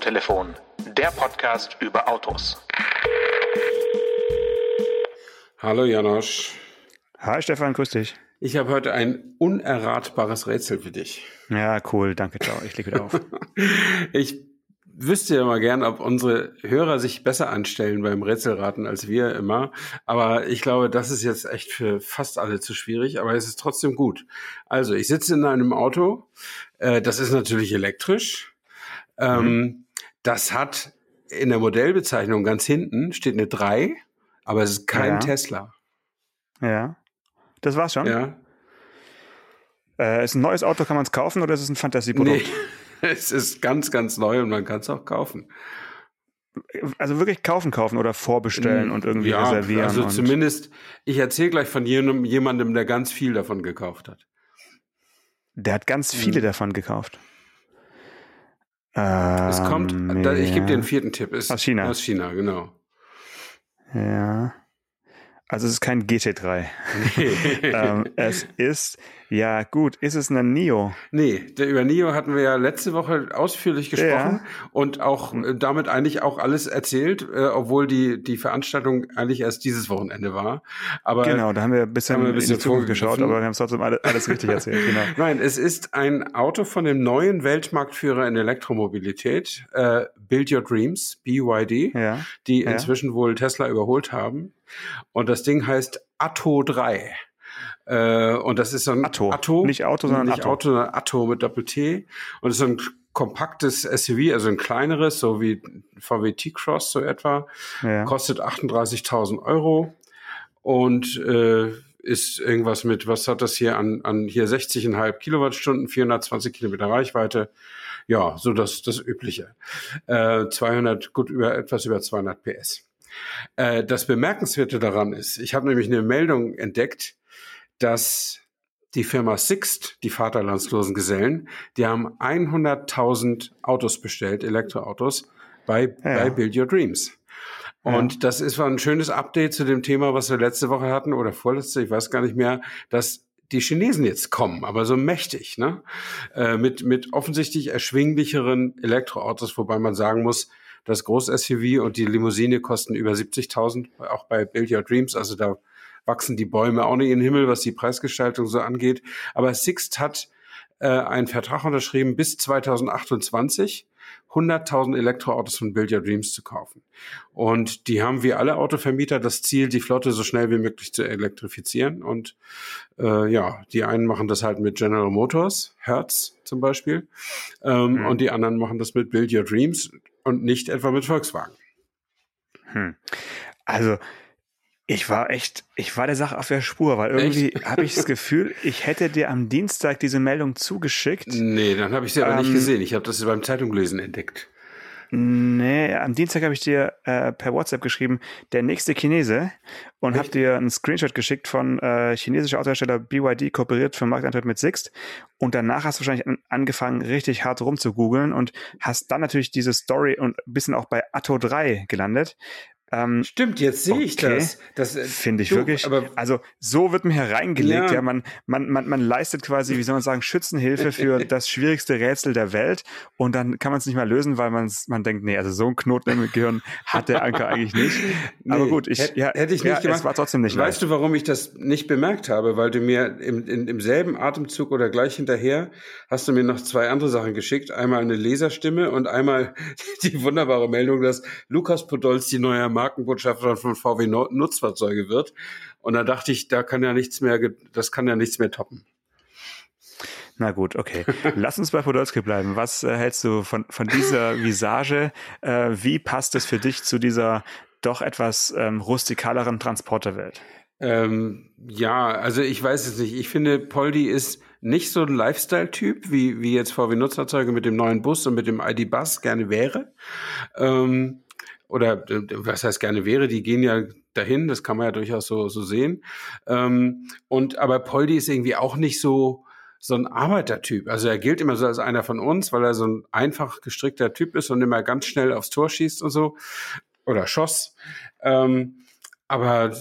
Autotelefon, der Podcast über Autos. Hallo Janosch. Hi Stefan, grüß dich. Ich habe heute ein unerratbares Rätsel für dich. Ja, cool, danke, ciao. Ich lege wieder auf. ich wüsste ja mal gern, ob unsere Hörer sich besser anstellen beim Rätselraten als wir immer. Aber ich glaube, das ist jetzt echt für fast alle zu schwierig, aber es ist trotzdem gut. Also, ich sitze in einem Auto. Äh, das ist natürlich elektrisch. Ähm, mhm. Das hat in der Modellbezeichnung ganz hinten steht eine 3, aber es ist kein Ja. Tesla. Ja. Das war's schon? Ja. Äh, ist ein neues Auto, kann man es kaufen oder ist es ein Fantasieprodukt? Nee, es ist ganz, ganz neu und man kann es auch kaufen. Also wirklich kaufen, kaufen oder vorbestellen und irgendwie ja, reservieren. Also zumindest, ich erzähle gleich von jemandem, jemandem, der ganz viel davon gekauft hat. Der hat ganz viele Mhm. davon gekauft. Ähm, Es kommt, da, ich gebe dir einen ja. vierten Tipp. Ist Aus China. Aus China, genau. Ja. Also es ist kein GT3. ähm, es ist, ja gut, ist es ein Nio? Nee, über Nio hatten wir ja letzte Woche ausführlich gesprochen Ja. und auch äh, damit eigentlich auch alles erzählt, äh, obwohl die, die Veranstaltung eigentlich erst dieses Wochenende war. Aber Genau, da haben wir ein bisschen, haben wir ein bisschen in die Zukunft geschaut, vorgegriffen. aber wir haben es trotzdem alle, alles richtig erzählt. Genau. Nein, es ist ein Auto von dem neuen Weltmarktführer in Elektromobilität, äh, Build Your Dreams, BYD, Ja. die Ja. inzwischen wohl Tesla überholt haben. Und das Ding heißt Atto 3. Äh, und das ist so ein Atto. Atto Nicht Auto, sondern nicht Atto. Auto, sondern Atto mit Doppel-T. Und es ist so ein kompaktes SUV, also ein kleineres, so wie VW T-Cross so etwa. Ja. Kostet 38.000 Euro und äh, ist irgendwas mit, was hat das hier an, an hier 60,5 Kilowattstunden, 420 Kilometer Reichweite. Ja, so das, das Übliche. Äh, 200, gut über, etwas über 200 PS. Äh, das Bemerkenswerte daran ist, ich habe nämlich eine Meldung entdeckt, dass die Firma Sixt, die vaterlandslosen Gesellen, die haben 100.000 Autos bestellt, Elektroautos, bei, Ja. bei Build Your Dreams. Und das ist war ein schönes Update zu dem Thema, was wir letzte Woche hatten oder vorletzte, ich weiß gar nicht mehr, dass die Chinesen jetzt kommen, aber so mächtig, ne? Äh, mit, mit offensichtlich erschwinglicheren Elektroautos, wobei man sagen muss, das Groß-SUV und die Limousine kosten über 70.000, auch bei Build Your Dreams, also da wachsen die Bäume auch nicht in den Himmel, was die Preisgestaltung so angeht. Aber Sixt hat äh, einen Vertrag unterschrieben, bis 2028 100.000 Elektroautos von Build Your Dreams zu kaufen. Und die haben wie alle Autovermieter das Ziel, die Flotte so schnell wie möglich zu elektrifizieren. Und äh, ja, die einen machen das halt mit General Motors, Hertz zum Beispiel, ähm, Mhm. und die anderen machen das mit Build Your Dreams und nicht etwa mit Volkswagen. Hm. Also, ich war echt, ich war der Sache auf der Spur, weil irgendwie habe ich das Gefühl, ich hätte dir am Dienstag diese Meldung zugeschickt. Nee, dann habe ich sie aber nicht Ähm, gesehen. Ich habe das beim Zeitunglesen entdeckt. Nee, am Dienstag habe ich dir äh, per WhatsApp geschrieben, der nächste Chinese und habe dir einen Screenshot geschickt von äh, chinesischer Autohersteller BYD kooperiert für Markteintritt mit Sixt und danach hast du wahrscheinlich an, angefangen richtig hart rumzugoogeln und hast dann natürlich diese Story und ein bisschen auch bei Atto 3 gelandet. Ähm, Stimmt, jetzt sehe ich Okay. das. das äh, Finde ich du, wirklich. Aber also so wird mir hereingelegt, Ja. ja, man, man, man, man leistet quasi, wie soll man sagen, Schützenhilfe für das schwierigste Rätsel der Welt und dann kann man es nicht mehr lösen, weil man's, man denkt, nee, also so ein Knoten im Gehirn hat der Anker eigentlich nicht. Aber Nee, gut, ich, hätt- ja, hätte ich ja, nicht gemacht. es war trotzdem nicht weißt du, warum ich das nicht bemerkt habe? Weil du mir im, in, im selben Atemzug oder gleich hinterher hast du mir noch zwei andere Sachen geschickt. Einmal eine Leserstimme und einmal die wunderbare Meldung, dass Lukas Podolski neuer Markenbotschafter von VW Nutzfahrzeuge wird. Und da dachte ich, da kann ja nichts mehr, das kann ja nichts mehr toppen. Na gut, okay. Lass uns bei Podolski bleiben. Was äh, hältst du von, von dieser Visage? Äh, wie passt es für dich zu dieser doch etwas ähm, rustikaleren Transporterwelt? Ähm, ja, also ich weiß es nicht. Ich finde, Poldi ist nicht so ein Lifestyle-Typ, wie, wie jetzt VW Nutzfahrzeuge mit dem neuen Bus und mit dem ID-Bus gerne wäre. Ähm, oder äh, was heißt gerne wäre, die gehen ja dahin, das kann man ja durchaus so, so sehen. Ähm, und aber Poldi ist irgendwie auch nicht so, so ein Arbeitertyp. Also er gilt immer so als einer von uns, weil er so ein einfach gestrickter Typ ist und immer ganz schnell aufs Tor schießt und so. Oder schoss. Ähm, aber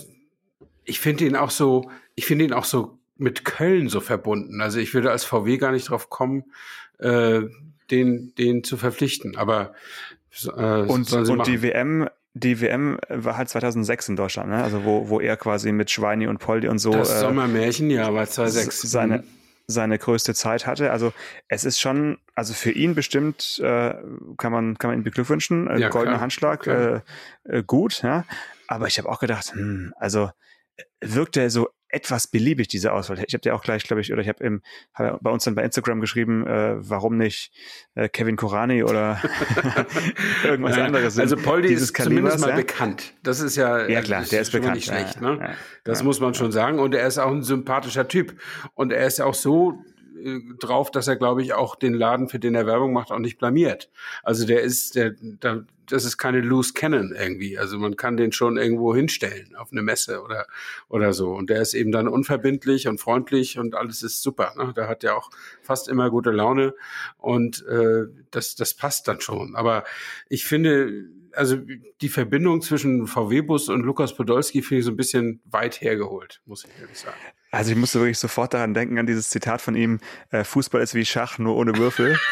ich finde ihn auch so, ich finde ihn auch so mit Köln so verbunden. Also ich würde als VW gar nicht drauf kommen, äh, den, den zu verpflichten. Aber äh, und, und die WM die WM war halt 2006 in Deutschland, ne? also wo, wo er quasi mit Schweini und Poldi und so. Das äh, Sommermärchen, ja, war 2006. Seine, seine größte Zeit hatte. Also es ist schon, also für ihn bestimmt äh, kann man kann man ihn beglückwünschen. Äh, ja, goldener klar, Handschlag, klar. Äh, äh, gut, ja. Aber ich habe auch gedacht, hm, also wirkt er so etwas beliebig, diese Auswahl. Ich habe dir auch gleich, glaube ich, oder ich habe im hab bei uns dann bei Instagram geschrieben, äh, warum nicht äh, Kevin Korani oder irgendwas Nein, anderes. Also Poldi ist Kalibers, zumindest mal ja? bekannt. Das ist ja, ja klar, der ist bekannt. Nicht schlecht, ne? Ja, das muss man schon sagen. Und er ist auch ein sympathischer Typ. Und er ist auch so drauf, dass er, glaube ich, auch den Laden, für den er Werbung macht, auch nicht blamiert. Also der ist, der, der das ist keine loose Cannon irgendwie. Also man kann den schon irgendwo hinstellen auf eine Messe oder oder so. Und der ist eben dann unverbindlich und freundlich und alles ist super. Ne? Der hat ja auch fast immer gute Laune und äh, das das passt dann schon. Aber ich finde also die Verbindung zwischen VW-Bus und Lukas Podolski finde ich so ein bisschen weit hergeholt, muss ich ehrlich sagen. Also ich musste wirklich sofort daran denken, an dieses Zitat von ihm, äh, Fußball ist wie Schach, nur ohne Würfel.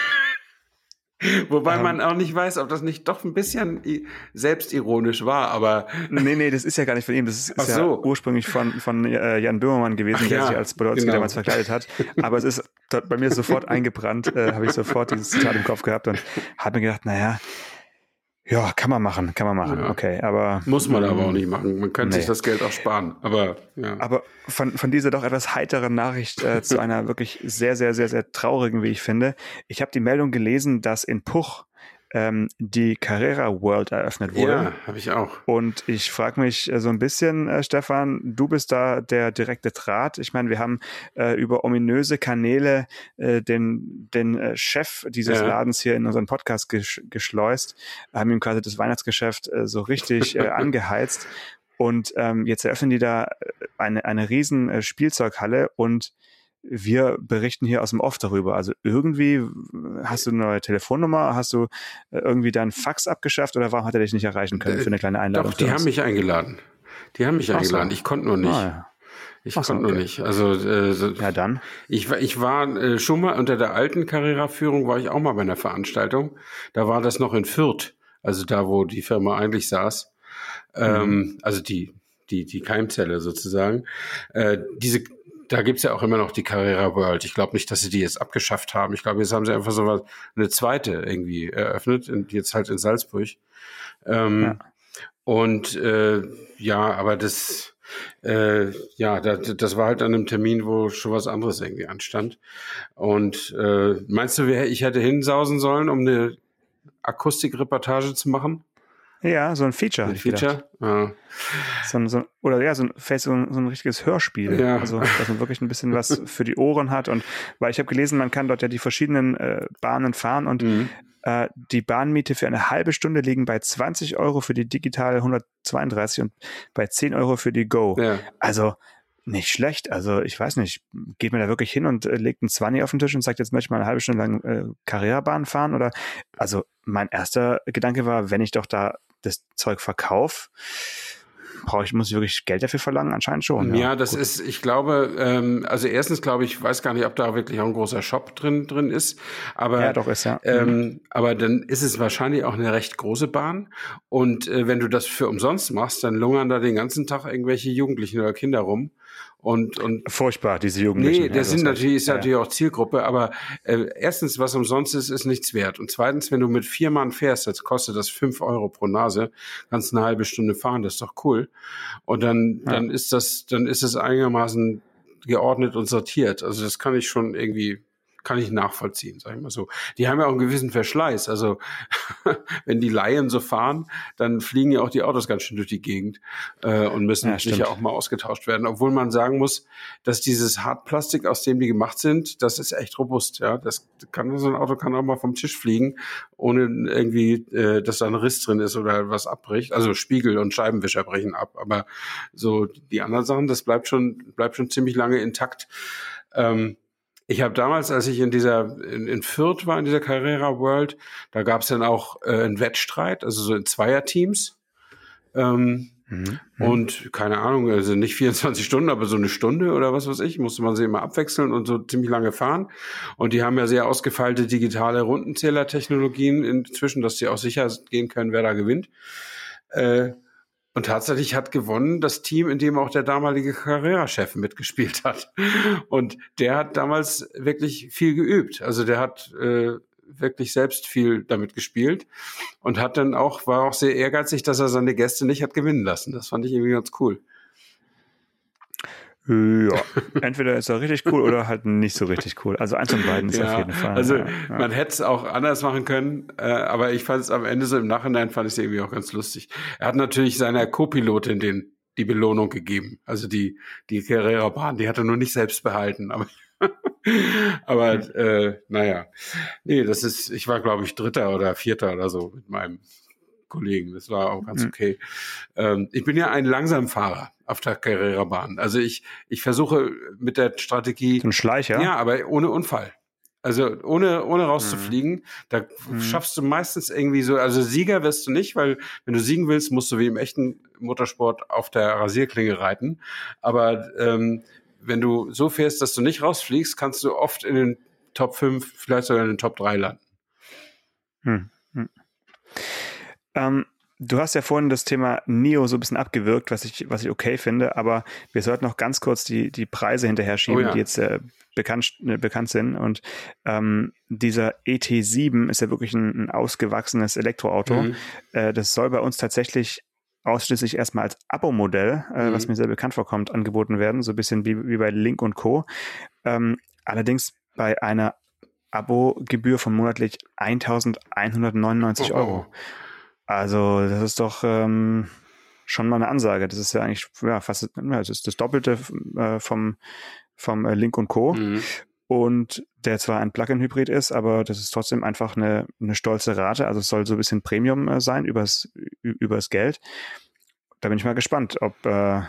Wobei ähm, man auch nicht weiß, ob das nicht doch ein bisschen selbstironisch war, aber. Nee, nee, das ist ja gar nicht von ihm. Das ist, ist so. ja ursprünglich von, von äh, Jan Böhmermann gewesen, Ach, der ja, sich als Podolski genau. damals verkleidet hat. Aber es ist bei mir sofort eingebrannt, äh, habe ich sofort dieses Zitat im Kopf gehabt und habe mir gedacht, naja, ja, kann man machen, kann man machen. Ja. Okay, aber muss man aber auch nicht machen. Man könnte nee. sich das Geld auch sparen. Aber ja. Aber von von dieser doch etwas heiteren Nachricht äh, zu einer wirklich sehr sehr sehr sehr traurigen, wie ich finde. Ich habe die Meldung gelesen, dass in Puch ähm, die Carrera World eröffnet wurde. Ja, habe ich auch. Und ich frage mich äh, so ein bisschen, äh, Stefan, du bist da der direkte Draht. Ich meine, wir haben äh, über ominöse Kanäle äh, den, den äh, Chef dieses ja. Ladens hier in unseren Podcast gesch geschleust, haben ihm quasi das Weihnachtsgeschäft äh, so richtig angeheizt. Und ähm, jetzt eröffnen die da eine, eine riesen Spielzeughalle und wir berichten hier aus dem Off darüber. Also irgendwie hast du eine neue Telefonnummer, hast du äh, irgendwie deinen Fax abgeschafft oder warum hat er dich nicht erreichen können für eine kleine Einladung? Doch, die haben mich eingeladen. Die haben mich Ach eingeladen. So. Ich konnte nur nicht. Ah, ja. Ich so, konnte okay. nur nicht. Also äh, ja dann. Ich, ich war äh, schon mal unter der alten Carrera-Führung war ich auch mal bei einer Veranstaltung. Da war das noch in Fürth, also da, wo die Firma eigentlich saß. Ähm, mhm. Also die die die Keimzelle sozusagen. Äh, diese da gibt's ja auch immer noch die Carrera World. Ich glaube nicht, dass sie die jetzt abgeschafft haben. Ich glaube, jetzt haben sie einfach so was, eine zweite irgendwie eröffnet, jetzt halt in Salzburg. Ähm, ja. Und äh, ja, aber das, äh, ja, das, das war halt an einem Termin, wo schon was anderes irgendwie anstand. Und äh, meinst du, ich hätte hinsausen sollen, um eine Akustikreportage zu machen? Ja, so ein Feature. Ein Feature? Ja. So ein, so, oder ja, so ein, so ein, so ein richtiges Hörspiel. Ja. Also, dass man wirklich ein bisschen was für die Ohren hat. Und weil ich habe gelesen, man kann dort ja die verschiedenen äh, Bahnen fahren und mhm. äh, die Bahnmiete für eine halbe Stunde liegen bei 20 Euro für die digitale 132 und bei 10 Euro für die Go. Ja. Also nicht schlecht. Also ich weiß nicht, geht mir da wirklich hin und äh, legt einen Zwanni auf den Tisch und sagt, jetzt möchte ich mal eine halbe Stunde lang äh, Karrierebahn fahren? Oder also mein erster Gedanke war, wenn ich doch da das Zeug verkaufe, brauche ich, muss ich wirklich Geld dafür verlangen? Anscheinend schon. Ja, ja das gut. ist, ich glaube, ähm, also erstens glaube ich, weiß gar nicht, ob da wirklich auch ein großer Shop drin, drin ist. Aber, ja, doch ist ja. Ähm, mhm. Aber dann ist es wahrscheinlich auch eine recht große Bahn. Und äh, wenn du das für umsonst machst, dann lungern da den ganzen Tag irgendwelche Jugendlichen oder Kinder rum und, und Furchtbar, diese Jugendlichen. Nee, das ja, sind natürlich, ist ja. natürlich auch Zielgruppe, aber äh, erstens, was umsonst ist, ist nichts wert. Und zweitens, wenn du mit vier Mann fährst, jetzt kostet das fünf Euro pro Nase, kannst eine halbe Stunde fahren, das ist doch cool. Und dann, ja. dann ist das, dann ist es einigermaßen geordnet und sortiert. Also das kann ich schon irgendwie kann ich nachvollziehen, sag ich mal so. Die haben ja auch einen gewissen Verschleiß. Also wenn die Laien so fahren, dann fliegen ja auch die Autos ganz schön durch die Gegend äh, und müssen ja, sicher auch mal ausgetauscht werden. Obwohl man sagen muss, dass dieses Hartplastik, aus dem die gemacht sind, das ist echt robust. Ja, das kann so ein Auto kann auch mal vom Tisch fliegen, ohne irgendwie, äh, dass da ein Riss drin ist oder was abbricht. Also Spiegel und Scheibenwischer brechen ab, aber so die anderen Sachen, das bleibt schon bleibt schon ziemlich lange intakt. Ähm, ich habe damals, als ich in dieser in, in Fürth war in dieser Carrera World, da gab es dann auch äh, einen Wettstreit, also so in Zweierteams. Ähm, Mhm. Und keine Ahnung, also nicht 24 Stunden, aber so eine Stunde oder was weiß ich, musste man sie immer abwechseln und so ziemlich lange fahren. Und die haben ja sehr ausgefeilte digitale Rundenzähler-Technologien inzwischen, dass sie auch sicher gehen können, wer da gewinnt. Äh, und tatsächlich hat gewonnen das Team, in dem auch der damalige Carrera-Chef mitgespielt hat. Und der hat damals wirklich viel geübt. Also der hat äh, wirklich selbst viel damit gespielt und hat dann auch, war auch sehr ehrgeizig, dass er seine Gäste nicht hat gewinnen lassen. Das fand ich irgendwie ganz cool. Ja, entweder ist er richtig cool oder halt nicht so richtig cool. Also eins von beiden ist ja, auf jeden Fall. Also ja, ja. man hätte es auch anders machen können, äh, aber ich fand es am Ende so im Nachhinein fand ich es irgendwie auch ganz lustig. Er hat natürlich seiner Co-Pilotin den die Belohnung gegeben, also die die Carrera-Bahn, die hat er nur nicht selbst behalten, aber aber äh, naja, nee, das ist, ich war glaube ich Dritter oder Vierter oder so mit meinem Kollegen. Das war auch ganz okay. Ähm, ich bin ja ein Langsamfahrer auf der Carrera-Bahn. Also ich, ich versuche mit der Strategie. Ein Schleicher? Ja, aber ohne Unfall. Also ohne, ohne rauszufliegen, mhm. da mhm. schaffst du meistens irgendwie so, also Sieger wirst du nicht, weil wenn du siegen willst, musst du wie im echten Motorsport auf der Rasierklinge reiten. Aber ähm, wenn du so fährst, dass du nicht rausfliegst, kannst du oft in den Top 5, vielleicht sogar in den Top 3 landen. Hm. Hm. Ähm, du hast ja vorhin das Thema Neo so ein bisschen abgewirkt, was ich, was ich okay finde, aber wir sollten noch ganz kurz die, die Preise hinterher schieben, oh ja. die jetzt äh, bekannt, äh, bekannt sind. Und ähm, dieser ET7 ist ja wirklich ein, ein ausgewachsenes Elektroauto. Mhm. Äh, das soll bei uns tatsächlich ausschließlich erstmal als Abo-Modell, äh, mhm. was mir sehr bekannt vorkommt, angeboten werden, so ein bisschen wie, wie bei Link und Co. Ähm, allerdings bei einer Abo-Gebühr von monatlich 1199 oh, Euro. Also das ist doch ähm, schon mal eine Ansage. Das ist ja eigentlich ja, fast ja, das, ist das Doppelte äh, vom, vom äh, Link und Co. Mhm und der zwar ein Plug-in-Hybrid ist, aber das ist trotzdem einfach eine, eine stolze Rate. Also es soll so ein bisschen Premium äh, sein übers, übers Geld. Da bin ich mal gespannt, ob äh,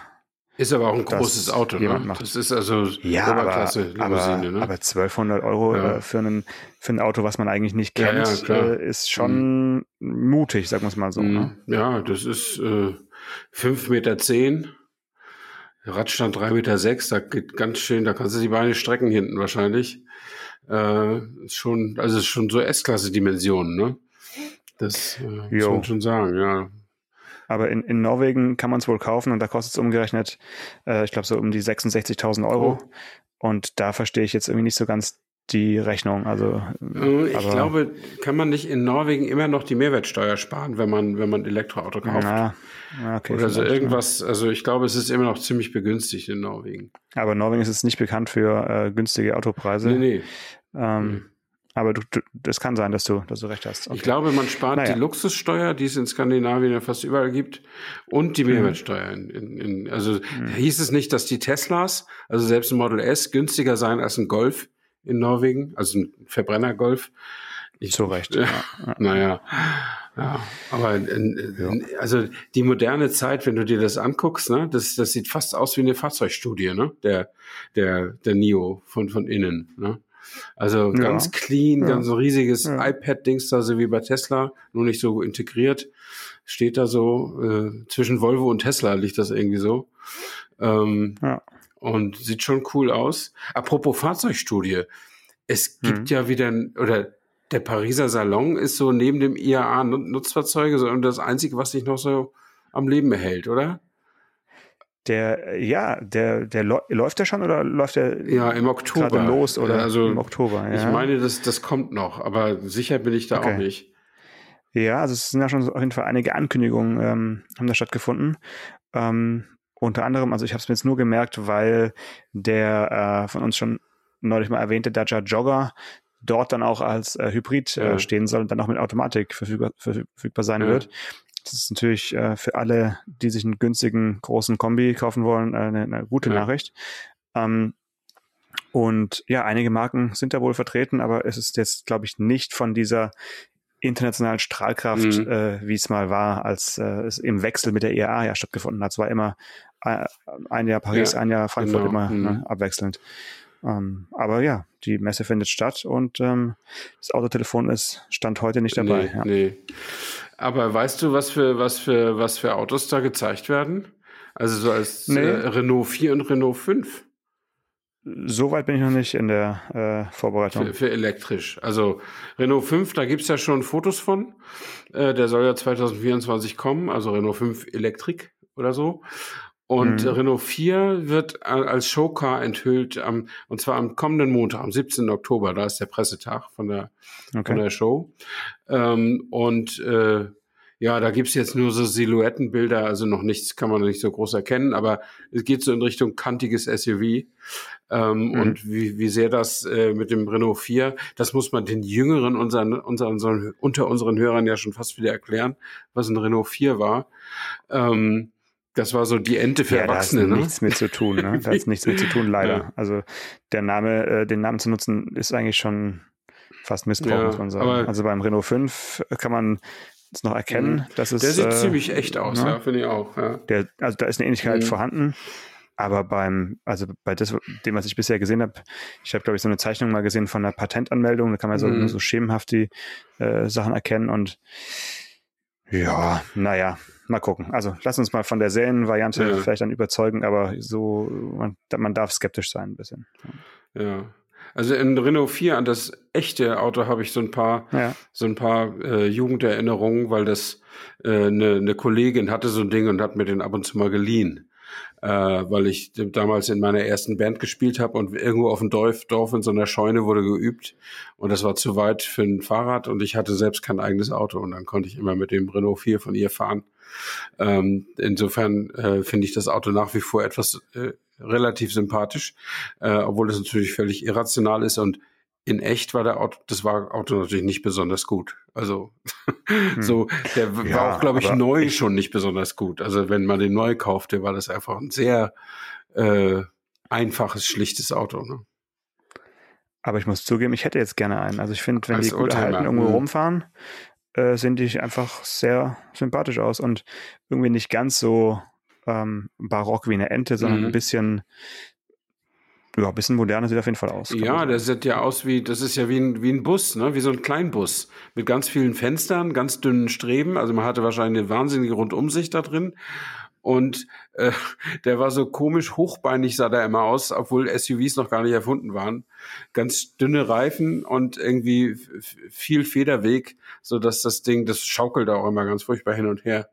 ist aber auch ein großes Auto, ne? Macht. Das ist also ja, Oberklasse aber, aber, ne? aber 1200 Euro ja. äh, für, einen, für ein Auto, was man eigentlich nicht kennt, ja, ja, äh, ist schon mhm. mutig, sagen wir es mal so. Mhm. Ne? Ja, das ist äh, 5,10 Meter. Zehn. Radstand 3,6 Meter, sechs, da geht ganz schön, da kannst du die Beine strecken hinten wahrscheinlich. Äh, schon, also ist schon so S-Klasse-Dimensionen, ne? Das äh, muss man schon sagen, ja. Aber in, in Norwegen kann man es wohl kaufen und da kostet es umgerechnet, äh, ich glaube, so um die 66.000 Euro. Oh. Und da verstehe ich jetzt irgendwie nicht so ganz die Rechnung. Also äh, ich glaube, kann man nicht in Norwegen immer noch die Mehrwertsteuer sparen, wenn man wenn man Elektroauto kauft? Ja, okay, Oder so irgendwas. Also ich glaube, es ist immer noch ziemlich begünstigt in Norwegen. Aber Norwegen ist jetzt nicht bekannt für äh, günstige Autopreise. Nee, nee. Ähm, nee. Aber du, du, das kann sein, dass du, dass du recht hast. Okay. Ich glaube, man spart naja. die Luxussteuer, die es in Skandinavien ja fast überall gibt, und die mhm. Mehrwertsteuer. In, in, in, also mhm. hieß es nicht, dass die Teslas, also selbst ein Model S, günstiger seien als ein Golf in Norwegen, also ein Verbrennergolf. Ich, Zu Recht. Ja, ja. Naja, ja, aber äh, ja. also die moderne Zeit, wenn du dir das anguckst, ne, das, das sieht fast aus wie eine Fahrzeugstudie, ne, der der der Nio von von innen, ne. Also ganz ja. clean, ganz so riesiges iPad-Dings da, so wie bei Tesla, nur nicht so integriert. Steht da so, äh, zwischen Volvo und Tesla liegt das irgendwie so. Ähm, ja und sieht schon cool aus. Apropos Fahrzeugstudie. Es gibt mhm. ja wieder, oder der Pariser Salon ist so neben dem IAA Nutzfahrzeuge so das Einzige, was sich noch so am Leben erhält, oder? Der, ja, der, der läuft der schon oder läuft der ja, im Oktober los oder also, im Oktober? Ja. Ich meine, das, das kommt noch, aber sicher bin ich da okay. auch nicht. Ja, also es sind ja schon auf jeden Fall einige Ankündigungen ähm, haben da stattgefunden. Ähm, unter anderem, also ich habe es mir jetzt nur gemerkt, weil der äh, von uns schon neulich mal erwähnte Dacia Jogger dort dann auch als äh, Hybrid äh, ja. stehen soll und dann auch mit Automatik verfügbar, verfügbar sein ja. wird. Das ist natürlich äh, für alle, die sich einen günstigen großen Kombi kaufen wollen, äh, eine, eine gute ja. Nachricht. Ähm, und ja, einige Marken sind da wohl vertreten, aber es ist jetzt, glaube ich, nicht von dieser internationalen Strahlkraft, mhm. äh, wie es mal war, als äh, es im Wechsel mit der IAA ja stattgefunden hat. Es war immer ein Jahr Paris, ja, ein Jahr Frankfurt, genau. immer ne, mhm. ne, abwechselnd. Ähm, aber ja, die Messe findet statt und ähm, das Autotelefon ist Stand heute nicht dabei. Nee, ja. nee. Aber weißt du, was für, was für, was für Autos da gezeigt werden? Also so als nee. äh, Renault 4 und Renault 5. Soweit bin ich noch nicht in der äh, Vorbereitung. Für, für, elektrisch. Also Renault 5, da gibt's ja schon Fotos von. Äh, der soll ja 2024 kommen, also Renault 5 Elektrik oder so. Und mhm. Renault 4 wird als Showcar enthüllt, am, und zwar am kommenden Montag, am 17. Oktober. Da ist der Pressetag von der, okay. von der Show. Ähm, und äh, ja, da gibt's jetzt nur so Silhouettenbilder, also noch nichts kann man nicht so groß erkennen, aber es geht so in Richtung kantiges SUV. Ähm, mhm. Und wie, wie sehr das äh, mit dem Renault 4, das muss man den Jüngeren unseren, unseren, unseren, unter unseren Hörern ja schon fast wieder erklären, was ein Renault 4 war. Ähm, das war so die Ente für ja, Erwachsene. Da hat ne? nichts mit zu tun, ne? Da hat nichts mit zu tun, leider. Ja. Also der Name, äh, den Namen zu nutzen, ist eigentlich schon fast Missbrauch, ja, muss man sagen. Also beim Renault 5 kann man es noch erkennen. Mhm. Dass es, der sieht äh, ziemlich echt aus, ne? ja, finde ich auch. Ja. Der, also da ist eine Ähnlichkeit mhm. vorhanden. Aber beim, also bei das, dem, was ich bisher gesehen habe, ich habe, glaube ich, so eine Zeichnung mal gesehen von einer Patentanmeldung, da kann man so, mhm. so schemenhaft die äh, Sachen erkennen und ja, naja, mal gucken. Also lass uns mal von der Serienvariante ja. vielleicht dann überzeugen, aber so, man, man darf skeptisch sein ein bisschen. Ja. Also in Renault 4 an das echte Auto habe ich so ein paar, ja. so ein paar äh, Jugenderinnerungen, weil das äh, eine, ne Kollegin hatte so ein Ding und hat mir den ab und zu mal geliehen. Äh, weil ich damals in meiner ersten Band gespielt habe und irgendwo auf dem Dorf, Dorf in so einer Scheune wurde geübt. Und das war zu weit für ein Fahrrad und ich hatte selbst kein eigenes Auto. Und dann konnte ich immer mit dem Renault 4 von ihr fahren. Ähm, insofern äh, finde ich das Auto nach wie vor etwas äh, relativ sympathisch, äh, obwohl das natürlich völlig irrational ist. Und in echt war der Auto, das war Auto natürlich nicht besonders gut. Also hm. so, der ja, war auch, glaube ich, neu ich schon nicht besonders gut. Also wenn man den neu kaufte, war das einfach ein sehr äh, einfaches, schlichtes Auto. Ne? Aber ich muss zugeben, ich hätte jetzt gerne einen. Also ich finde, wenn Als die gut erhalten irgendwo hm. rumfahren, äh, sehen die einfach sehr sympathisch aus und irgendwie nicht ganz so ähm, barock wie eine Ente, sondern mhm. ein bisschen ja, ein bisschen moderner sieht auf jeden Fall aus. Ja, der sieht ja aus wie, das ist ja wie ein, wie ein Bus, ne? wie so ein Kleinbus mit ganz vielen Fenstern, ganz dünnen Streben. Also man hatte wahrscheinlich eine wahnsinnige Rundumsicht da drin. Und äh, der war so komisch hochbeinig, sah der immer aus, obwohl SUVs noch gar nicht erfunden waren. Ganz dünne Reifen und irgendwie viel Federweg, so dass das Ding, das schaukelt auch immer ganz furchtbar hin und her.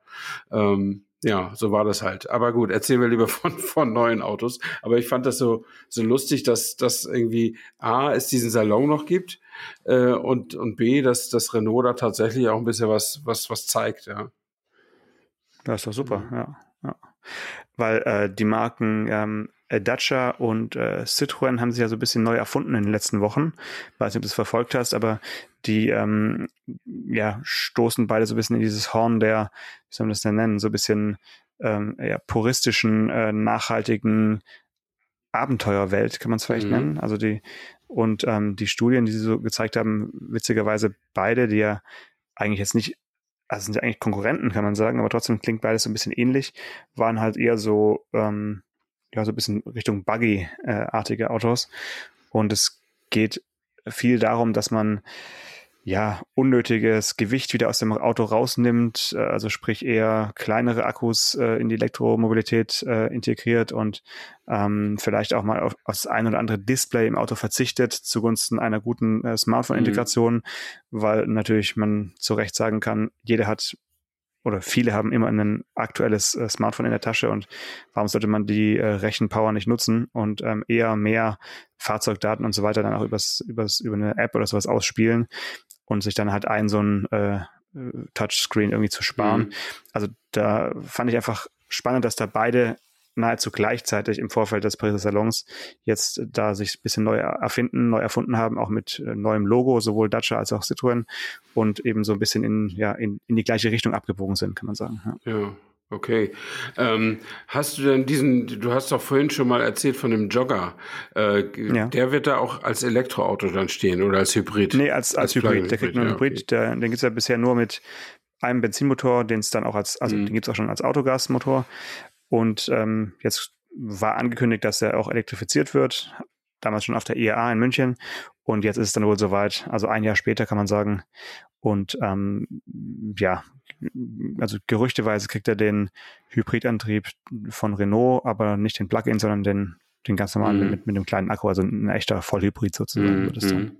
Ähm, ja, so war das halt. Aber gut, erzählen wir lieber von, von neuen Autos. Aber ich fand das so, so lustig, dass dass irgendwie A, es diesen Salon noch gibt äh, und, und B, dass das Renault da tatsächlich auch ein bisschen was, was, was zeigt, ja. Das ist doch super, ja. Ja. Weil äh, die Marken ähm, Dacia und äh, Citroën haben sich ja so ein bisschen neu erfunden in den letzten Wochen. Weiß nicht, ob du es verfolgt hast, aber die ähm, ja, stoßen beide so ein bisschen in dieses Horn der, wie soll man das denn nennen, so ein bisschen ähm, ja, puristischen, äh, nachhaltigen Abenteuerwelt, kann man es vielleicht mhm. nennen. Also die und ähm, die Studien, die sie so gezeigt haben, witzigerweise beide, die ja eigentlich jetzt nicht also sind ja eigentlich Konkurrenten, kann man sagen, aber trotzdem klingt beides so ein bisschen ähnlich, waren halt eher so, ähm, ja, so ein bisschen Richtung Buggy-artige Autos. Und es geht viel darum, dass man ja, unnötiges Gewicht wieder aus dem Auto rausnimmt, äh, also sprich eher kleinere Akkus äh, in die Elektromobilität äh, integriert und ähm, vielleicht auch mal auf, auf das ein oder andere Display im Auto verzichtet zugunsten einer guten äh, Smartphone-Integration, mhm. weil natürlich man zu Recht sagen kann, jeder hat oder viele haben immer ein aktuelles äh, Smartphone in der Tasche und warum sollte man die äh, Rechenpower nicht nutzen und ähm, eher mehr Fahrzeugdaten und so weiter dann auch übers, übers, über eine App oder sowas ausspielen, und sich dann halt ein so ein äh, Touchscreen irgendwie zu sparen. Mhm. Also da fand ich einfach spannend, dass da beide nahezu gleichzeitig im Vorfeld des Pariser Salons jetzt da sich ein bisschen neu erfinden, neu erfunden haben, auch mit äh, neuem Logo, sowohl Dacia als auch Citroën und eben so ein bisschen in, ja, in, in die gleiche Richtung abgebogen sind, kann man sagen. Ja. ja. Okay. Ähm, hast du denn diesen, du hast doch vorhin schon mal erzählt von dem Jogger. Äh, ja. Der wird da auch als Elektroauto dann stehen oder als Hybrid? Nee, als, als, als Hybrid. Der kriegt nur einen Hybrid. Okay. Der, den gibt's ja bisher nur mit einem Benzinmotor, den es dann auch als, also mhm. den gibt's auch schon als Autogasmotor. Und ähm, jetzt war angekündigt, dass er auch elektrifiziert wird. damals schon auf der IAA in München und jetzt ist es dann wohl soweit, also ein Jahr später kann man sagen. Und ähm, ja, also gerüchteweise kriegt er den Hybridantrieb von Renault, aber nicht den Plug-in, sondern den, den ganz normalen mhm. mit, mit einem kleinen Akku, also ein echter Vollhybrid sozusagen mhm. wird es dann. Mhm.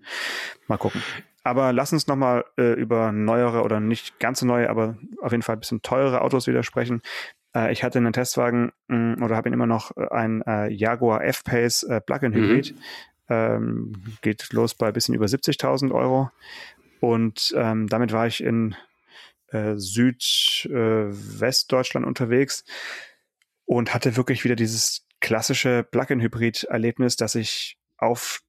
Mal gucken. Aber lass uns nochmal äh, über neuere oder nicht ganz so neue, aber auf jeden Fall ein bisschen teure Autos wieder sprechen. Äh, ich hatte einen Testwagen mh, mm, oder habe ihn immer noch äh, ein äh, Jaguar F-Pace äh, Plug-in Hybrid. Mhm. Ähm, geht los bei ein bisschen über 70.000 Euro. Und ähm, damit war ich in äh, Südwestdeutschland unterwegs und hatte wirklich wieder dieses klassische Plug-in-Hybrid-Erlebnis, dass ich auf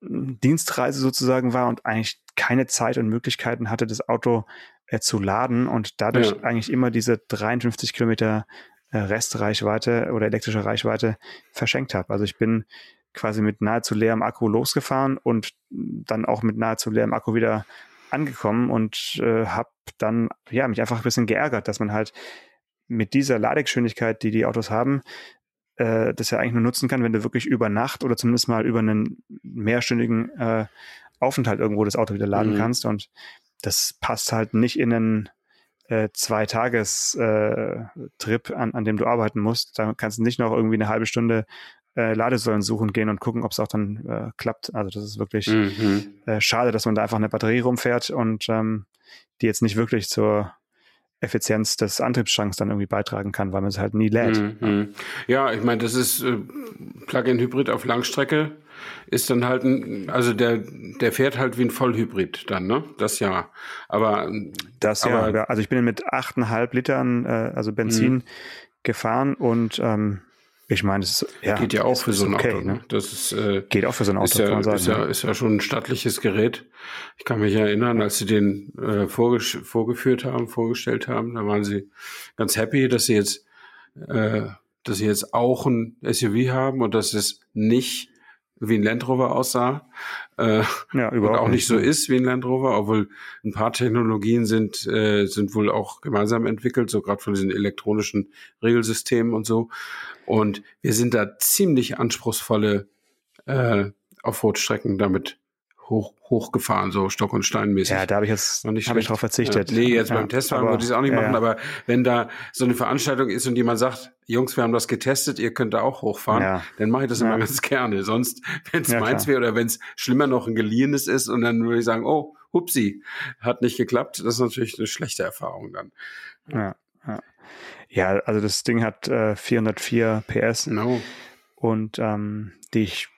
Dienstreise sozusagen war und eigentlich keine Zeit und Möglichkeiten hatte, das Auto äh, zu laden und dadurch ja. eigentlich immer diese 53 Kilometer äh, Restreichweite oder elektrische Reichweite verschenkt habe. Also ich bin quasi mit nahezu leerem Akku losgefahren und dann auch mit nahezu leerem Akku wieder angekommen und äh, habe dann ja mich einfach ein bisschen geärgert, dass man halt mit dieser Ladegeschwindigkeit, die die Autos haben, äh, das ja eigentlich nur nutzen kann, wenn du wirklich über Nacht oder zumindest mal über einen mehrstündigen äh, Aufenthalt irgendwo das Auto wieder laden mhm. kannst. Und das passt halt nicht in einen äh, Zwei-Tages-Trip, äh, an, an dem du arbeiten musst. Da kannst du nicht noch irgendwie eine halbe Stunde äh, Ladesäulen suchen gehen und gucken, ob es auch dann äh, klappt. Also das ist wirklich mhm. äh, schade, dass man da einfach eine Batterie rumfährt und ähm, die jetzt nicht wirklich zur Effizienz des Antriebsschranks dann irgendwie beitragen kann, weil man es halt nie lädt. Mhm. Ja, ich meine, das ist äh, Plug-in-Hybrid auf Langstrecke ist dann halt ein, also der, der fährt halt wie ein Vollhybrid dann, ne? Das ja. Aber das aber, ja, also ich bin mit 8,5 Litern, äh, also Benzin mhm. gefahren und ähm, ich meine, es ja, geht ja auch für so ein okay, Auto. Ne? ne? Das ist, äh, geht auch für so ein Auto. Ist ja, sagen, ist, ja, ist ja schon ein stattliches Gerät. Ich kann mich erinnern, als sie den äh, vorgeführt haben, vorgestellt haben, da waren sie ganz happy, dass sie jetzt, äh, dass sie jetzt auch ein SUV haben und dass es nicht wie ein Land Rover aussah. Äh, ja, und auch nicht so ist wie ein Land Rover, obwohl ein paar Technologien sind, äh, sind wohl auch gemeinsam entwickelt, so gerade von diesen elektronischen Regelsystemen und so. Und wir sind da ziemlich anspruchsvolle äh, Offroad-Strecken damit hoch, hochgefahren, so Stock- und Steinmäßig. Ja, da habe ich jetzt noch nicht hab ich drauf verzichtet. Nee, jetzt ja, beim Testfahren würde ich es auch nicht machen, ja. aber wenn da so eine Veranstaltung ist und jemand sagt, Jungs, wir haben das getestet, ihr könnt da auch hochfahren, dann mache ich das immer ganz gerne. Sonst, wenn es meins wäre oder wenn es schlimmer noch ein geliehenes ist und dann würde ich sagen, oh, hupsi, hat nicht geklappt, das ist natürlich eine schlechte Erfahrung dann. Ja, ja. ja also das Ding hat äh, 404 PS. No. Und ähm, die ich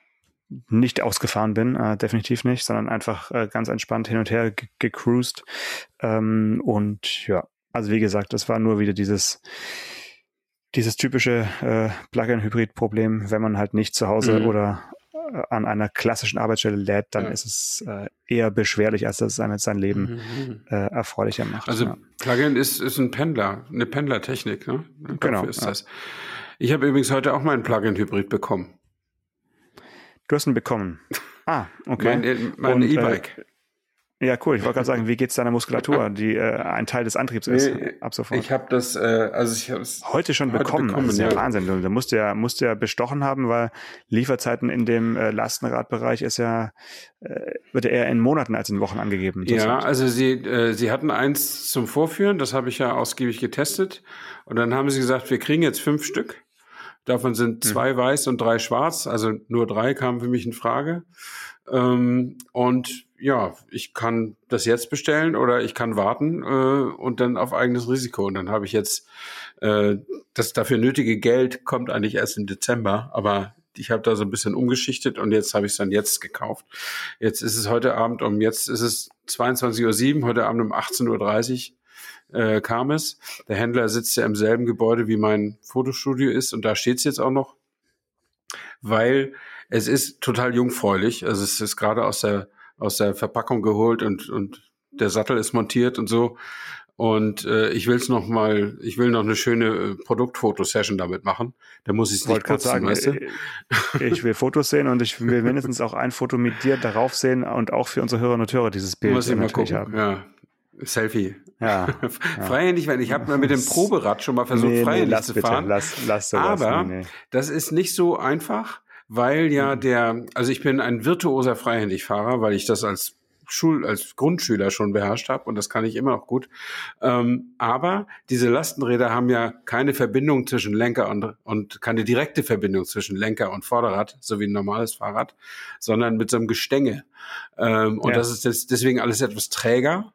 nicht ausgefahren bin, äh, definitiv nicht, sondern einfach äh, ganz entspannt hin und her gecruised. Ähm, und ja, also wie gesagt, das war nur wieder dieses dieses typische äh, Plug-in-Hybrid-Problem, wenn man halt nicht zu Hause mhm. oder äh, an einer klassischen Arbeitsstelle lädt, dann ja. ist es äh, eher beschwerlich, als dass es einem sein Leben mhm. äh, erfreulicher macht. Also ja. Plugin ist, ist ein Pendler, eine Pendlertechnik, ne? Genau. Ist das. Ich habe übrigens heute auch meinen Plug-in-Hybrid bekommen. Du hast ihn bekommen. Ah, okay. Mein, äh, mein äh, E-Bike. Äh, ja, cool. Ich wollte gerade sagen, wie geht's deiner Muskulatur, die äh, ein Teil des Antriebs ist nee, ab sofort? Ich habe das, äh, also ich habe heute schon heute bekommen. bekommen. Das ist ja, ja Wahnsinn. Da musst du ja, musst du ja bestochen haben, weil Lieferzeiten in dem äh, Lastenradbereich ist ja äh, wird ja eher in Monaten als in Wochen angegeben. Ja, also sie, äh, sie hatten eins zum Vorführen, das habe ich ja ausgiebig getestet, und dann haben sie gesagt, wir kriegen jetzt fünf Stück. Davon sind mhm. zwei mhm. weiß und drei schwarz, also nur drei kamen für mich in Frage. Ähm, und ja, ich kann das jetzt bestellen oder ich kann warten äh, und dann auf eigenes Risiko. Und dann habe ich jetzt äh, das dafür nötige Geld kommt eigentlich erst im Dezember, aber ich habe da so ein bisschen umgeschichtet und jetzt habe ich es dann jetzt gekauft. Jetzt ist es heute Abend um, jetzt ist es 22.07 Uhr, heute Abend um 18.30 Uhr äh, kam es. Der Händler sitzt ja im selben Gebäude, wie mein Fotostudio ist und da steht es jetzt auch noch, weil es ist total jungfräulich. Also es ist gerade aus der, aus der Verpackung geholt und, und der Sattel ist montiert und so. Und äh, ich will es noch mal, ich will noch eine schöne äh, Produktfotosession damit machen. Da muss ich es nicht putzen, sagen, weißt du? Äh, ich will Fotos sehen und ich will mindestens auch ein Foto mit dir darauf sehen und auch für unsere Hörerinnen und Hörer dieses Bild muss ich mal gucken. haben. Ja, Selfie. Ja, freihändig werden. Ich habe mal mit dem Proberad schon mal versucht, nee, freihändig nee, zu bitte, fahren. Lass, lass sowas, Aber nee, das ist nicht so einfach, weil ja mhm. der, also ich bin ein virtuoser Freihändigfahrer, weil ich das als Schul als Grundschüler schon beherrscht habe und das kann ich immer noch gut. Ähm, aber diese Lastenräder haben ja keine Verbindung zwischen Lenker und, und keine direkte Verbindung zwischen Lenker und Vorderrad, so wie ein normales Fahrrad, sondern mit so einem Gestänge. Ähm, und ja. das ist deswegen alles etwas träger.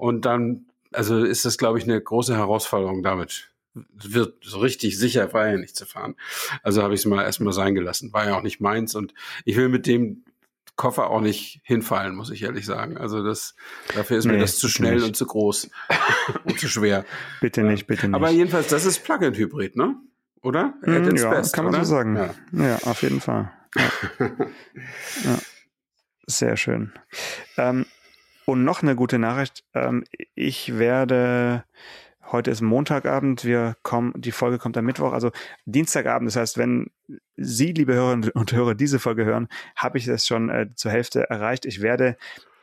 Und dann, also ist das, glaube ich, eine große Herausforderung damit wird so richtig sicher freihändig zu fahren. Also habe ich es mal erstmal sein gelassen. War ja auch nicht meins und ich will mit dem Koffer auch nicht hinfallen, muss ich ehrlich sagen. Also das, dafür ist nee, mir das zu schnell nicht. und zu groß und zu schwer. Bitte nicht, bitte nicht. Aber jedenfalls, das ist Plug-in-Hybrid, ne? Oder? Mm, ja, best, kann man oder? so sagen. Ja. ja. auf jeden Fall. Ja. ja. Sehr schön. Ähm, und noch eine gute Nachricht. Ähm, ich werde Heute ist Montagabend, wir kommen, die Folge kommt am Mittwoch, also Dienstagabend. Das heißt, wenn Sie, liebe Hörerinnen und Hörer, diese Folge hören, habe ich es schon äh, zur Hälfte erreicht. Ich werde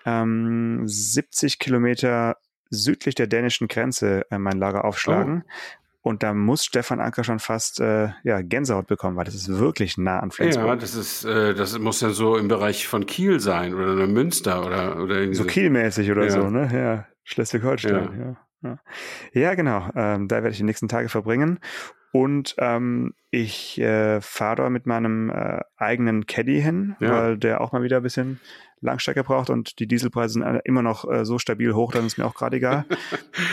ähm, 70 Kilometer südlich der dänischen Grenze äh, mein Lager aufschlagen. Und da muss Stefan Anker schon fast äh, ja, Gänsehaut bekommen, weil das ist wirklich nah an Flensburg. Ja, das ist, äh, das muss ja so im Bereich von Kiel sein oder Münster oder, oder irgendwie so. So Kielmäßig oder ja. so, ne? Ja, Schleswig-Holstein, ja. ja. Ja, ja genau. Ähm, da werde ich die nächsten Tage verbringen. Und ähm, ich äh, fahre mit meinem äh, eigenen Caddy hin, ja. weil der auch mal wieder ein bisschen Langstrecke braucht und die Dieselpreise sind immer noch äh, so stabil hoch, dann ist mir auch gerade egal.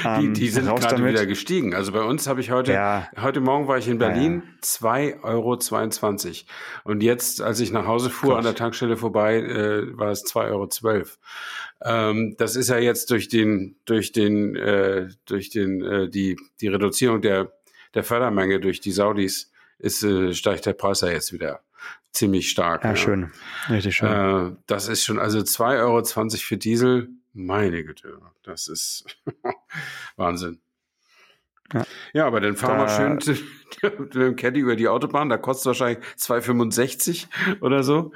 Ähm, die, die sind gerade wieder gestiegen. Also bei uns habe ich heute, ja. heute Morgen war ich in Berlin, ja, 2,22 Euro. Und jetzt, als ich nach Hause fuhr Gott. an der Tankstelle vorbei, äh, war es 2,12 Euro. Ähm, das ist ja jetzt durch den, durch den, äh, durch den, äh, die, die Reduzierung der, der Fördermenge durch die Saudis ist, äh, steigt der Preis ja jetzt wieder ziemlich stark. Ja, ja. schön. Richtig schön. Äh, das ist schon, also 2,20 Euro für Diesel, meine Güte, das ist Wahnsinn. Ja. ja, aber dann fahren da, wir schön mit dem Caddy über die Autobahn, da kostet es wahrscheinlich 2,65 oder so.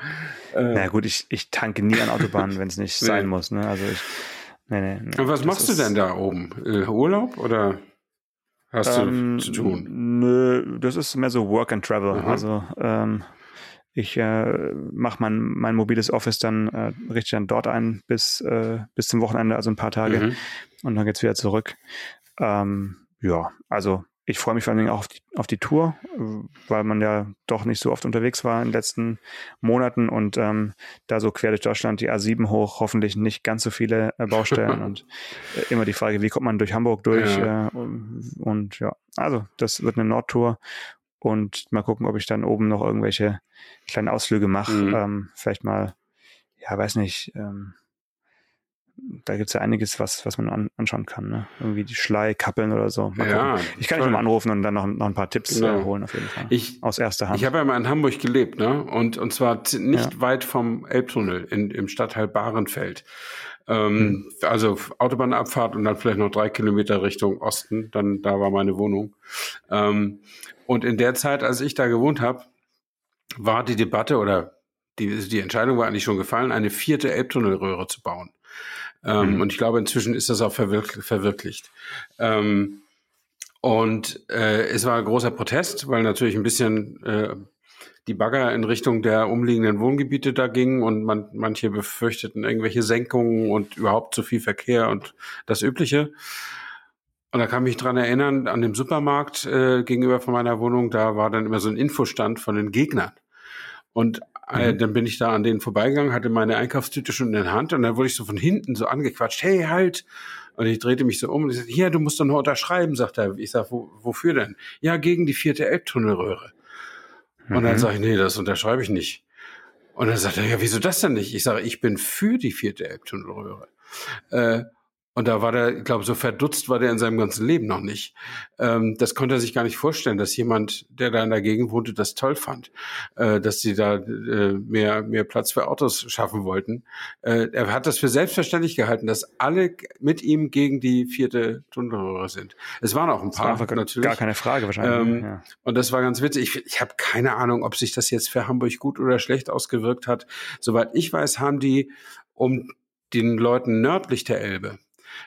Äh, Na gut, ich, ich tanke nie an Autobahnen, wenn es nicht nee. sein muss. Ne? Also ich, nee, nee, nee. Und was machst du denn da oben? Äh, Urlaub oder hast ähm, du zu tun? Nö, das ist mehr so Work and Travel. Aha. Also ähm, ich äh, mache mein, mein mobiles Office dann, äh, richte dann dort ein bis, äh, bis zum Wochenende, also ein paar Tage. Mhm. Und dann geht's wieder zurück. Ähm, ja, also ich freue mich vor allen Dingen auch auf die, auf die Tour, weil man ja doch nicht so oft unterwegs war in den letzten Monaten und ähm, da so quer durch Deutschland die A7 hoch, hoffentlich nicht ganz so viele äh, Baustellen und äh, immer die Frage, wie kommt man durch Hamburg durch? Ja. Äh, und, und ja, also das wird eine Nordtour und mal gucken, ob ich dann oben noch irgendwelche kleinen Ausflüge mache. Mhm. Ähm, vielleicht mal, ja, weiß nicht, ähm, da gibt's ja einiges, was, was man an, anschauen kann. Ne? Irgendwie die Schlei, Kappeln oder so. Mal ja, ich kann dich nochmal anrufen und dann noch, noch ein paar Tipps genau. äh, holen auf jeden Fall. Ich, aus erster Hand. Ich habe ja mal in Hamburg gelebt, ne? Und, und zwar nicht ja. weit vom Elbtunnel in, im Stadtteil Bahrenfeld. Ähm, hm. Also Autobahnabfahrt und dann vielleicht noch drei Kilometer Richtung Osten. Dann da war meine Wohnung. Ähm, und in der Zeit, als ich da gewohnt habe, war die Debatte oder die, die Entscheidung war eigentlich schon gefallen, eine vierte Elbtunnelröhre zu bauen. Ähm, mhm. Und ich glaube, inzwischen ist das auch verwirk verwirklicht. Ähm, und äh, es war ein großer Protest, weil natürlich ein bisschen äh, die Bagger in Richtung der umliegenden Wohngebiete da gingen und man, manche befürchteten irgendwelche Senkungen und überhaupt zu viel Verkehr und das Übliche. Und da kann ich mich dran erinnern, an dem Supermarkt äh, gegenüber von meiner Wohnung, da war dann immer so ein Infostand von den Gegnern. Und mhm. dann bin ich da an denen vorbeigegangen, hatte meine Einkaufstüte schon in der Hand und dann wurde ich so von hinten so angequatscht, hey, halt! Und ich drehte mich so um und ich sagte, hier, du musst doch noch unterschreiben, sagt er. Ich sag, wo, wofür denn? Ja, gegen die vierte Elbtunnelröhre. Mhm. Und dann mhm. sage ich, nee, das unterschreibe ich nicht. Und dann sagt er, ja, wieso das denn nicht? Ich sage, ich bin für die vierte Elbtunnelröhre. Äh, und da war der, ich glaube, so verdutzt war der in seinem ganzen Leben noch nicht. Ähm, das konnte er sich gar nicht vorstellen, dass jemand, der da in der Gegend wohnte, das toll fand, äh, dass sie da äh, mehr, mehr Platz für Autos schaffen wollten. Äh, er hat das für selbstverständlich gehalten, dass alle mit ihm gegen die vierte Tunnelröhre sind. Es waren auch ein paar, das war natürlich. Gar keine Frage wahrscheinlich. Ähm, ja. Und das war ganz witzig. Ich, ich habe keine Ahnung, ob sich das jetzt für Hamburg gut oder schlecht ausgewirkt hat. Soweit ich weiß, haben die um den Leuten nördlich der Elbe,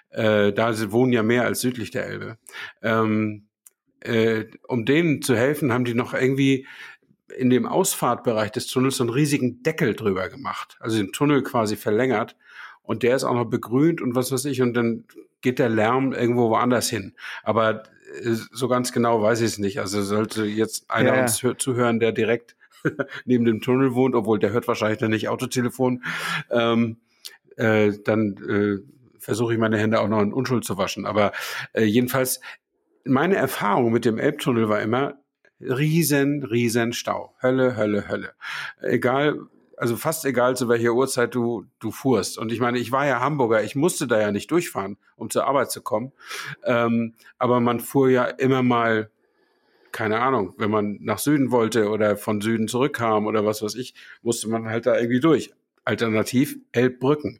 äh, da wohnen ja mehr als südlich der Elbe. Ähm, äh, um denen zu helfen, haben die noch irgendwie in dem Ausfahrtbereich des Tunnels so einen riesigen Deckel drüber gemacht, also den Tunnel quasi verlängert und der ist auch noch begrünt und was weiß ich und dann geht der Lärm irgendwo woanders hin. Aber äh, so ganz genau weiß ich es nicht. Also sollte jetzt einer ja, uns zuhören, der direkt neben dem Tunnel wohnt, obwohl der hört wahrscheinlich dann nicht Autotelefon, ähm, äh, dann äh, versuche ich meine Hände auch noch in Unschuld zu waschen. Aber äh, jedenfalls, meine Erfahrung mit dem Elbtunnel war immer riesen, riesen Stau. Hölle, Hölle, Hölle. Egal, also fast egal, zu welcher Uhrzeit du, du fuhrst. Und ich meine, ich war ja Hamburger, ich musste da ja nicht durchfahren, um zur Arbeit zu kommen. Ähm, aber man fuhr ja immer mal, keine Ahnung, wenn man nach Süden wollte oder von Süden zurückkam oder was weiß ich, musste man halt da irgendwie durch. Alternativ Elbbrücken.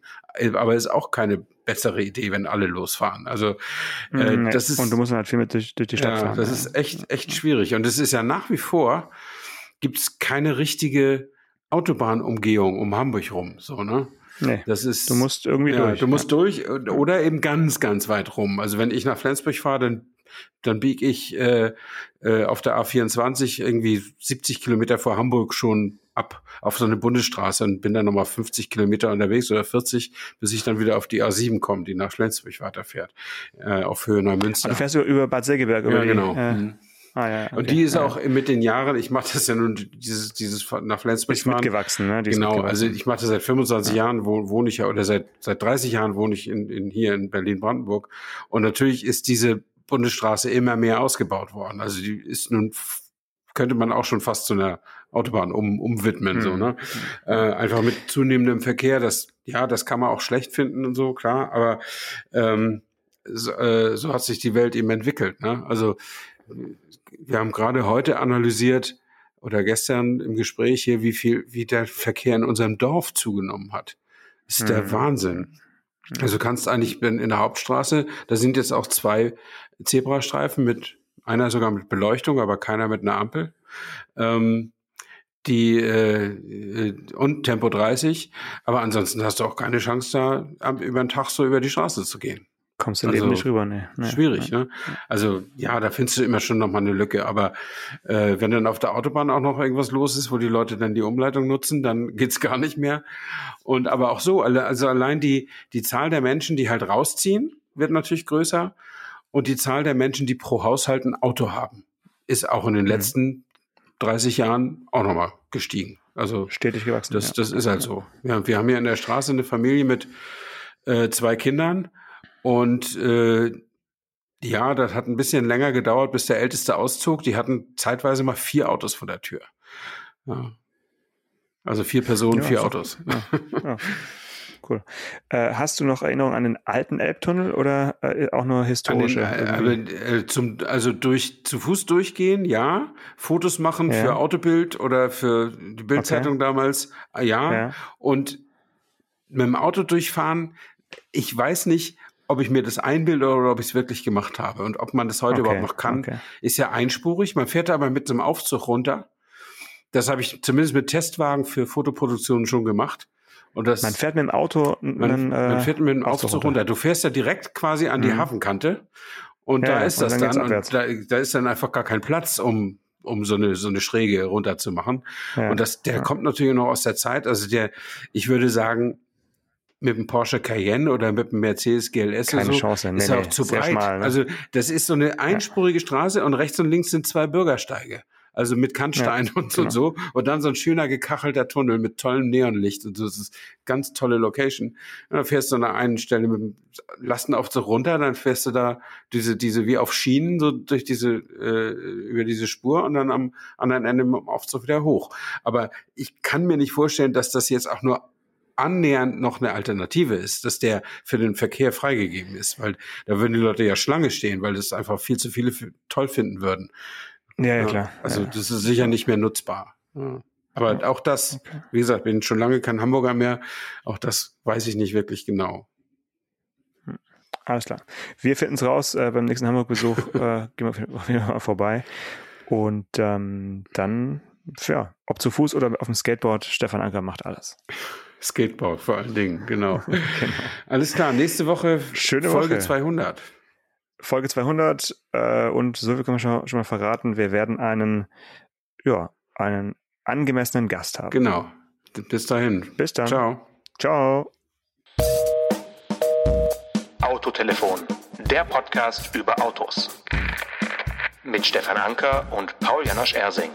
Aber ist auch keine bessere Idee, wenn alle losfahren. Also äh, nee. das ist und du musst halt viel mit durch, durch die Stadt ja, fahren. Das ist echt echt schwierig und es ist ja nach wie vor gibt es keine richtige Autobahnumgehung um Hamburg rum, so ne? Nee, das ist, du musst irgendwie ja, durch. Du musst ja. durch oder eben ganz, ganz weit rum. Also wenn ich nach Flensburg fahre, dann, dann biege ich äh, äh, auf der A24 irgendwie 70 Kilometer vor Hamburg schon ab auf so eine Bundesstraße und bin dann nochmal 50 Kilometer unterwegs oder 40, bis ich dann wieder auf die A7 komme, die nach Flensburg weiterfährt, äh, auf Höhe Neumünster. Du fährst über Bad Segeberg. Ja, über genau. Die, äh. Ah, ja, okay. Und die ist auch mit den Jahren, ich mache das ja nun, dieses, dieses nach Flensburg ist mitgewachsen, ne? Die genau, mitgewachsen. also ich mache das seit 25 ja. Jahren, wo, wohne ich ja, oder seit, seit 30 Jahren wohne ich in, in, hier in Berlin-Brandenburg. Und natürlich ist diese Bundesstraße immer mehr ausgebaut worden. Also die ist nun, könnte man auch schon fast zu einer Autobahn um, umwidmen, mhm. so, ne? Äh, einfach mit zunehmendem Verkehr, das, ja, das kann man auch schlecht finden und so, klar, aber ähm, so, äh, so hat sich die Welt eben entwickelt, ne? Also wir haben gerade heute analysiert oder gestern im Gespräch hier, wie viel, wie der Verkehr in unserem Dorf zugenommen hat. Das ist mhm. der Wahnsinn. Also du kannst eigentlich in, in der Hauptstraße, da sind jetzt auch zwei Zebrastreifen mit einer sogar mit Beleuchtung, aber keiner mit einer Ampel. Ähm, die äh, und Tempo 30, aber ansonsten hast du auch keine Chance da über den Tag so über die Straße zu gehen. Kommst du also, nicht rüber, ne? Nee. Schwierig, ne? Also ja, da findest du immer schon noch mal eine Lücke, aber äh, wenn dann auf der Autobahn auch noch irgendwas los ist, wo die Leute dann die Umleitung nutzen, dann geht's gar nicht mehr. Und aber auch so, also allein die die Zahl der Menschen, die halt rausziehen, wird natürlich größer und die Zahl der Menschen, die pro Haushalt ein Auto haben, ist auch in den mhm. letzten 30 Jahren auch noch mal gestiegen. Also stetig gewachsen. Das, das ist halt so. Ja, wir haben hier in der Straße eine Familie mit äh, zwei Kindern und äh, ja, das hat ein bisschen länger gedauert, bis der Älteste auszog. Die hatten zeitweise mal vier Autos vor der Tür. Ja. Also vier Personen, ja, vier so, Autos. Ja. Cool. Äh, hast du noch Erinnerungen an den alten Elbtunnel oder äh, auch nur historische? Den, äh, äh, zum, also durch zu Fuß durchgehen, ja. Fotos machen für Autobild oder für die Bildzeitung okay. damals, äh, ja. Und mit dem Auto durchfahren, ich weiß nicht, ob ich mir das einbilde oder ob ich es wirklich gemacht habe. Und ob man das heute okay, überhaupt noch kann, okay. ist ja einspurig. Man fährt aber mit einem Aufzug runter. Das habe ich zumindest mit Testwagen für Fotoproduktionen schon gemacht. Und das, man fährt mit dem Auto, man, äh, man fährt mit dem Aufzug, runter. runter. Du fährst ja direkt quasi an die mhm. Hafenkante und ja, da ist das dann, dann und da, da ist dann einfach gar kein Platz, um um so eine so eine Schräge runterzumachen. Ja, und das der ja. kommt natürlich noch aus der Zeit. Also der, ich würde sagen, mit dem Porsche Cayenne oder mit dem Mercedes GLS Keine so, Chance. Nee, ist nee, auch zu breit. Schmal, ne? Also das ist so eine einspurige Straße und rechts und links sind zwei Bürgersteige. Also mit Kannstein ja, und, genau. und so. Und dann so ein schöner gekachelter Tunnel mit tollem Neonlicht und so. Das ist ganz tolle Location. Und dann fährst du an der einen Stelle mit dem Lastenaufzug runter, dann fährst du da diese, diese wie auf Schienen so durch diese, äh, über diese Spur und dann am anderen Ende mit dem Aufzug wieder hoch. Aber ich kann mir nicht vorstellen, dass das jetzt auch nur annähernd noch eine Alternative ist, dass der für den Verkehr freigegeben ist, weil da würden die Leute ja Schlange stehen, weil das einfach viel zu viele toll finden würden. Ja, ja klar. Also das ist sicher nicht mehr nutzbar. Aber auch das, okay. wie gesagt, bin schon lange kein Hamburger mehr, auch das weiß ich nicht wirklich genau. Hm. Alles klar. Wir finden es raus äh, beim nächsten Hamburg-Besuch. äh, gehen wir mal vorbei. Und ähm, dann, ja, ob zu Fuß oder auf dem Skateboard, Stefan Anker macht alles. Skateboard vor allen Dingen, genau. genau. Alles klar, nächste Woche Schöne Folge Woche. 200. Folge 200 äh, und so viel können wir schon, schon mal verraten. Wir werden einen, ja, einen angemessenen Gast haben. Genau. Bis dahin. Bis dann. Ciao. Ciao. Autotelefon, der Podcast über Autos. Mit Stefan Anker und Paul Janosch Ersing.